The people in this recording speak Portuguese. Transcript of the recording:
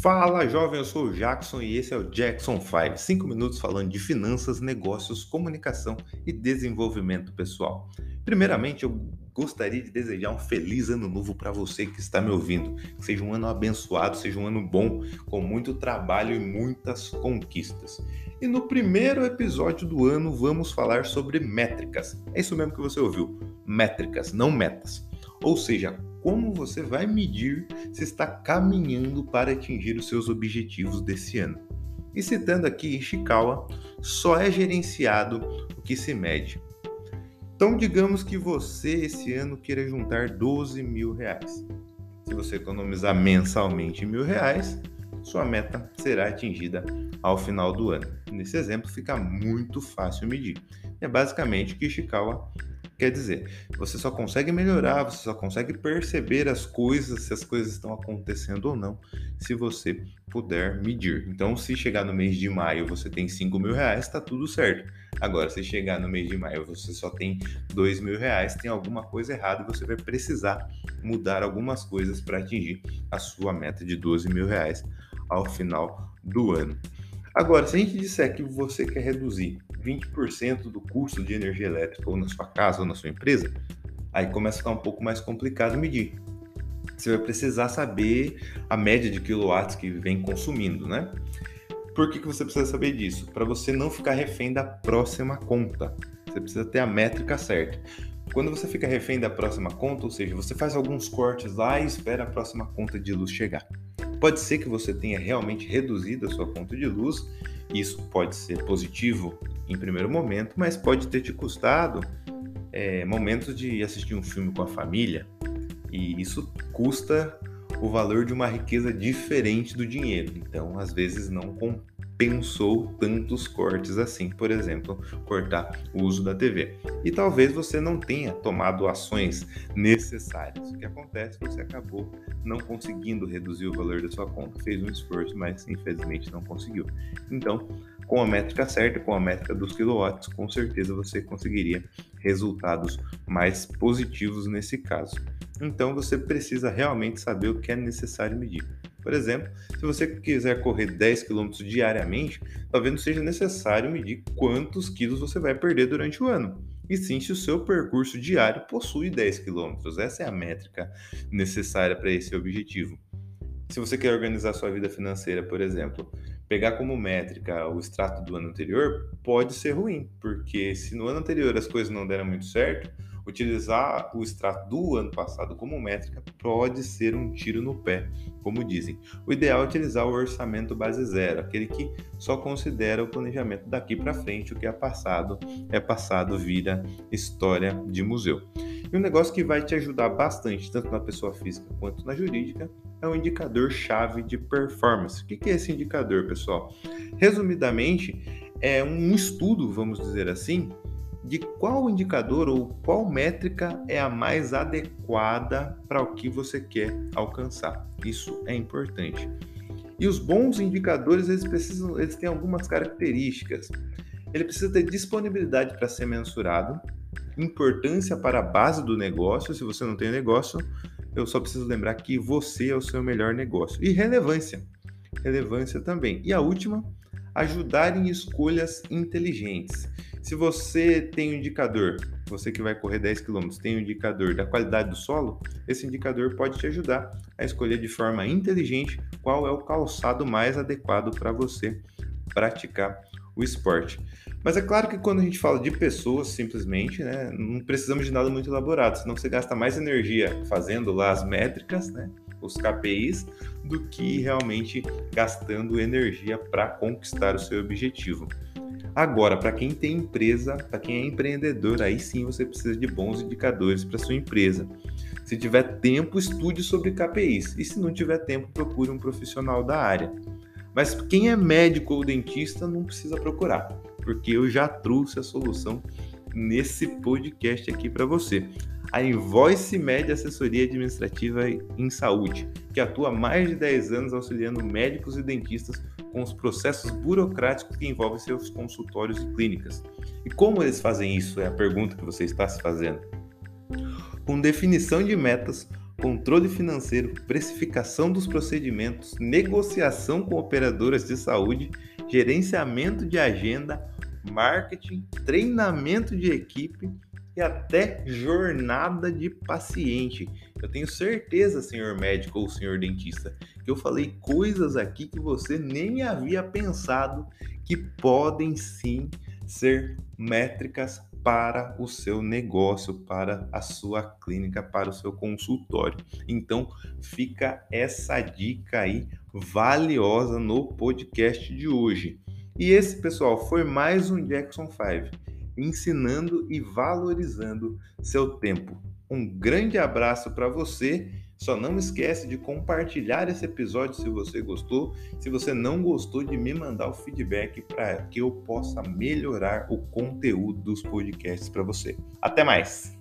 Fala jovem, eu sou o Jackson e esse é o Jackson 5. 5 minutos falando de finanças, negócios, comunicação e desenvolvimento pessoal. Primeiramente, eu gostaria de desejar um feliz ano novo para você que está me ouvindo. Que seja um ano abençoado, seja um ano bom, com muito trabalho e muitas conquistas. E no primeiro episódio do ano vamos falar sobre métricas. É isso mesmo que você ouviu, métricas, não metas. Ou seja, como você vai medir se está caminhando para atingir os seus objetivos desse ano. E citando aqui Ishikawa, só é gerenciado o que se mede. Então, digamos que você esse ano queira juntar 12 mil reais. Se você economizar mensalmente mil reais, sua meta será atingida ao final do ano. Nesse exemplo, fica muito fácil medir. É basicamente o que Ishikawa Quer dizer, você só consegue melhorar, você só consegue perceber as coisas, se as coisas estão acontecendo ou não, se você puder medir. Então, se chegar no mês de maio você tem 5 mil reais, está tudo certo. Agora, se chegar no mês de maio você só tem 2 mil reais, tem alguma coisa errada e você vai precisar mudar algumas coisas para atingir a sua meta de 12 mil reais ao final do ano. Agora, se a gente disser que você quer reduzir 20% do custo de energia elétrica ou na sua casa ou na sua empresa, aí começa a ficar um pouco mais complicado medir. Você vai precisar saber a média de quilowatts que vem consumindo, né? Por que, que você precisa saber disso? Para você não ficar refém da próxima conta. Você precisa ter a métrica certa. Quando você fica refém da próxima conta, ou seja, você faz alguns cortes lá e espera a próxima conta de luz chegar. Pode ser que você tenha realmente reduzido a sua conta de luz, isso pode ser positivo em primeiro momento, mas pode ter te custado é, momentos de assistir um filme com a família, e isso custa o valor de uma riqueza diferente do dinheiro. Então, às vezes, não compensou tantos cortes assim, por exemplo, cortar o uso da TV. E talvez você não tenha tomado ações necessárias. O que acontece? Você acabou não conseguindo reduzir o valor da sua conta, fez um esforço, mas infelizmente não conseguiu. Então, com a métrica certa, com a métrica dos quilowatts, com certeza você conseguiria resultados mais positivos nesse caso. Então você precisa realmente saber o que é necessário medir. Por exemplo, se você quiser correr 10 km diariamente, talvez não seja necessário medir quantos quilos você vai perder durante o ano. E sim se o seu percurso diário possui 10 km. Essa é a métrica necessária para esse objetivo. Se você quer organizar sua vida financeira, por exemplo, pegar como métrica o extrato do ano anterior pode ser ruim, porque se no ano anterior as coisas não deram muito certo, Utilizar o extrato do ano passado como métrica pode ser um tiro no pé, como dizem. O ideal é utilizar o orçamento base zero, aquele que só considera o planejamento daqui para frente, o que é passado é passado, vira história de museu. E um negócio que vai te ajudar bastante, tanto na pessoa física quanto na jurídica, é o indicador chave de performance. O que é esse indicador, pessoal? Resumidamente, é um estudo, vamos dizer assim, de qual indicador ou qual métrica é a mais adequada para o que você quer alcançar. Isso é importante. E os bons indicadores, eles precisam, eles têm algumas características. Ele precisa ter disponibilidade para ser mensurado, importância para a base do negócio. Se você não tem negócio, eu só preciso lembrar que você é o seu melhor negócio. E relevância. Relevância também. E a última, ajudar em escolhas inteligentes. Se você tem um indicador, você que vai correr 10 km, tem um indicador da qualidade do solo, esse indicador pode te ajudar a escolher de forma inteligente qual é o calçado mais adequado para você praticar o esporte. Mas é claro que quando a gente fala de pessoas, simplesmente, né, não precisamos de nada muito elaborado, senão você gasta mais energia fazendo lá as métricas, né, os KPIs, do que realmente gastando energia para conquistar o seu objetivo. Agora, para quem tem empresa, para quem é empreendedor, aí sim você precisa de bons indicadores para sua empresa. Se tiver tempo, estude sobre KPIs. E se não tiver tempo, procure um profissional da área. Mas quem é médico ou dentista não precisa procurar, porque eu já trouxe a solução nesse podcast aqui para você. A Invoice Med Assessoria Administrativa em Saúde, que atua há mais de 10 anos auxiliando médicos e dentistas com os processos burocráticos que envolvem seus consultórios e clínicas. E como eles fazem isso? É a pergunta que você está se fazendo. Com definição de metas, controle financeiro, precificação dos procedimentos, negociação com operadoras de saúde, gerenciamento de agenda, marketing, treinamento de equipe e até jornada de paciente. Eu tenho certeza, senhor médico ou senhor dentista, que eu falei coisas aqui que você nem havia pensado que podem sim ser métricas para o seu negócio, para a sua clínica, para o seu consultório. Então, fica essa dica aí valiosa no podcast de hoje. E esse, pessoal, foi mais um Jackson 5 ensinando e valorizando seu tempo. Um grande abraço para você. Só não esquece de compartilhar esse episódio se você gostou. Se você não gostou, de me mandar o feedback para que eu possa melhorar o conteúdo dos podcasts para você. Até mais!